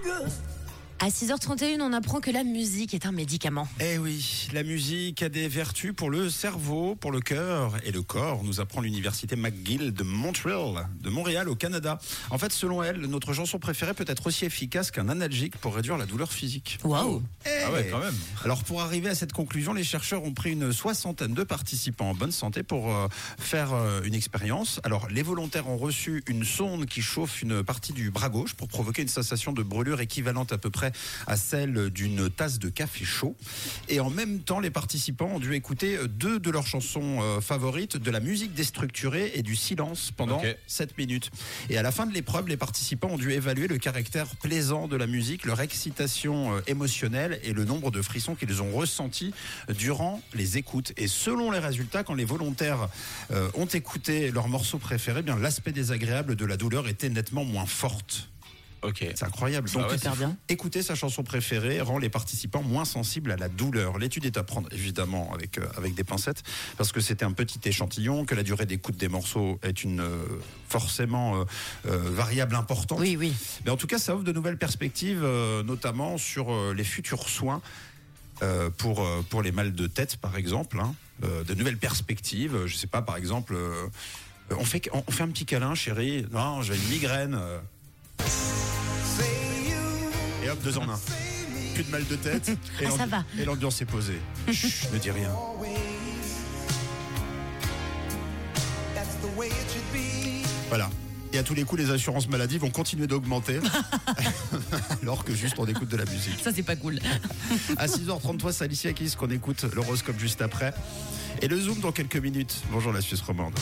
good. À 6h31, on apprend que la musique est un médicament. Eh oui, la musique a des vertus pour le cerveau, pour le cœur et le corps, nous apprend l'université McGill de Montreal, de Montréal au Canada. En fait, selon elle, notre chanson préférée peut être aussi efficace qu'un analgique pour réduire la douleur physique. Waouh Eh Ah ouais, quand même. Alors pour arriver à cette conclusion, les chercheurs ont pris une soixantaine de participants en bonne santé pour euh, faire euh, une expérience. Alors les volontaires ont reçu une sonde qui chauffe une partie du bras gauche pour provoquer une sensation de brûlure équivalente à peu près à celle d'une tasse de café chaud. Et en même temps, les participants ont dû écouter deux de leurs chansons euh, favorites, de la musique déstructurée et du silence pendant Ok. 7 minutes. Et à la fin de l'épreuve, les participants ont dû évaluer le caractère plaisant de la musique, leur excitation euh, émotionnelle et le nombre de frissons qu'ils ont ressentis durant les écoutes. Et selon les résultats, quand les volontaires euh, ont écouté leur morceau préféré, eh bien l'aspect désagréable de la douleur était nettement moins forte. Ok. C'est incroyable. Donc, Ah ouais, Super bien. Écouter sa chanson préférée rend les participants moins sensibles à la douleur. L'étude est à prendre évidemment avec, euh, avec des pincettes parce que c'était un petit échantillon, que la durée d'écoute des morceaux est une euh, forcément euh, euh, variable importante. Oui, oui. Mais en tout cas, ça ouvre de nouvelles perspectives, euh, notamment sur euh, les futurs soins. euh, pour, euh, pour les mal de tête, par exemple, hein. Euh, de nouvelles perspectives. Je sais pas, par exemple, euh, on, fait, on fait un petit câlin, chérie. Non, j'ai une migraine. Et hop, deux en un. Plus de mal de tête. Et Ah, ça l'ambi- va. Et l'ambiance est posée. Chut, ne dis rien. Voilà. Et à tous les coups, les assurances maladie vont continuer d'augmenter. alors que juste on écoute de la musique. Ça, c'est pas cool. À 6h33, c'est Alicia Keys qu'on écoute l'horoscope juste après. Et le Zoom dans quelques minutes. Bonjour la Suisse romande.